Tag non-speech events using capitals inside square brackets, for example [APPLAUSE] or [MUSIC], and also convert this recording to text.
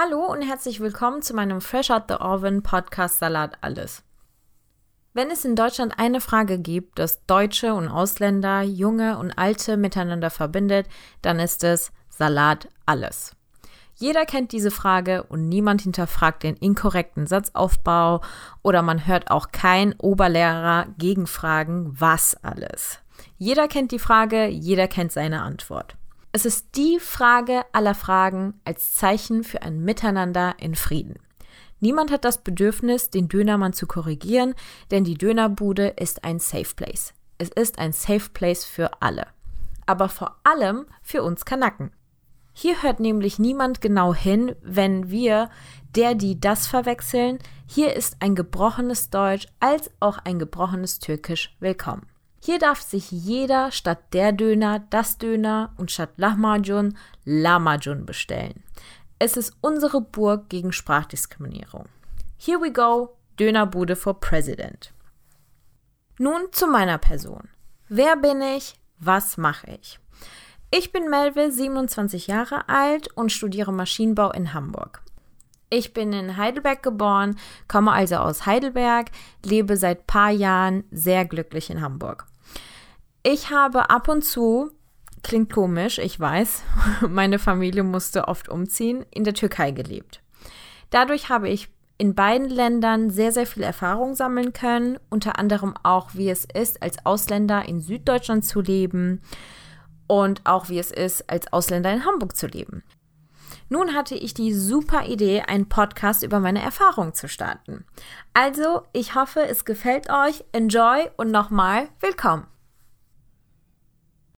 Hallo und herzlich willkommen zu meinem Fresh Out the Oven Podcast Salat Alles. Wenn es in Deutschland eine Frage gibt, dass Deutsche und Ausländer, Junge und Alte miteinander verbindet, dann ist es Salat Alles. Jeder kennt diese Frage und niemand hinterfragt den inkorrekten Satzaufbau oder man hört auch kein Oberlehrer gegenfragen, was alles. Jeder kennt die Frage, jeder kennt seine Antwort. Es ist die Frage aller Fragen als Zeichen für ein Miteinander in Frieden. Niemand hat das Bedürfnis, den Dönermann zu korrigieren, denn die Dönerbude ist ein Safe Place. Es ist ein Safe Place für alle. Aber vor allem für uns Kanaken. Hier hört nämlich niemand genau hin, wenn wir der, die das verwechseln. Hier ist ein gebrochenes Deutsch als auch ein gebrochenes Türkisch willkommen. Hier darf sich jeder statt der Döner das Döner und statt Lahmacun Lamajun bestellen. Es ist unsere Burg gegen Sprachdiskriminierung. Here we go, Dönerbude for President. Nun zu meiner Person. Wer bin ich? Was mache ich? Ich bin Melville, 27 Jahre alt und studiere Maschinenbau in Hamburg. Ich bin in Heidelberg geboren, komme also aus Heidelberg, lebe seit paar Jahren sehr glücklich in Hamburg. Ich habe ab und zu, klingt komisch, ich weiß, [LAUGHS] meine Familie musste oft umziehen, in der Türkei gelebt. Dadurch habe ich in beiden Ländern sehr, sehr viel Erfahrung sammeln können, unter anderem auch, wie es ist, als Ausländer in Süddeutschland zu leben und auch wie es ist, als Ausländer in Hamburg zu leben. Nun hatte ich die super Idee, einen Podcast über meine Erfahrungen zu starten. Also, ich hoffe, es gefällt euch. Enjoy und nochmal willkommen.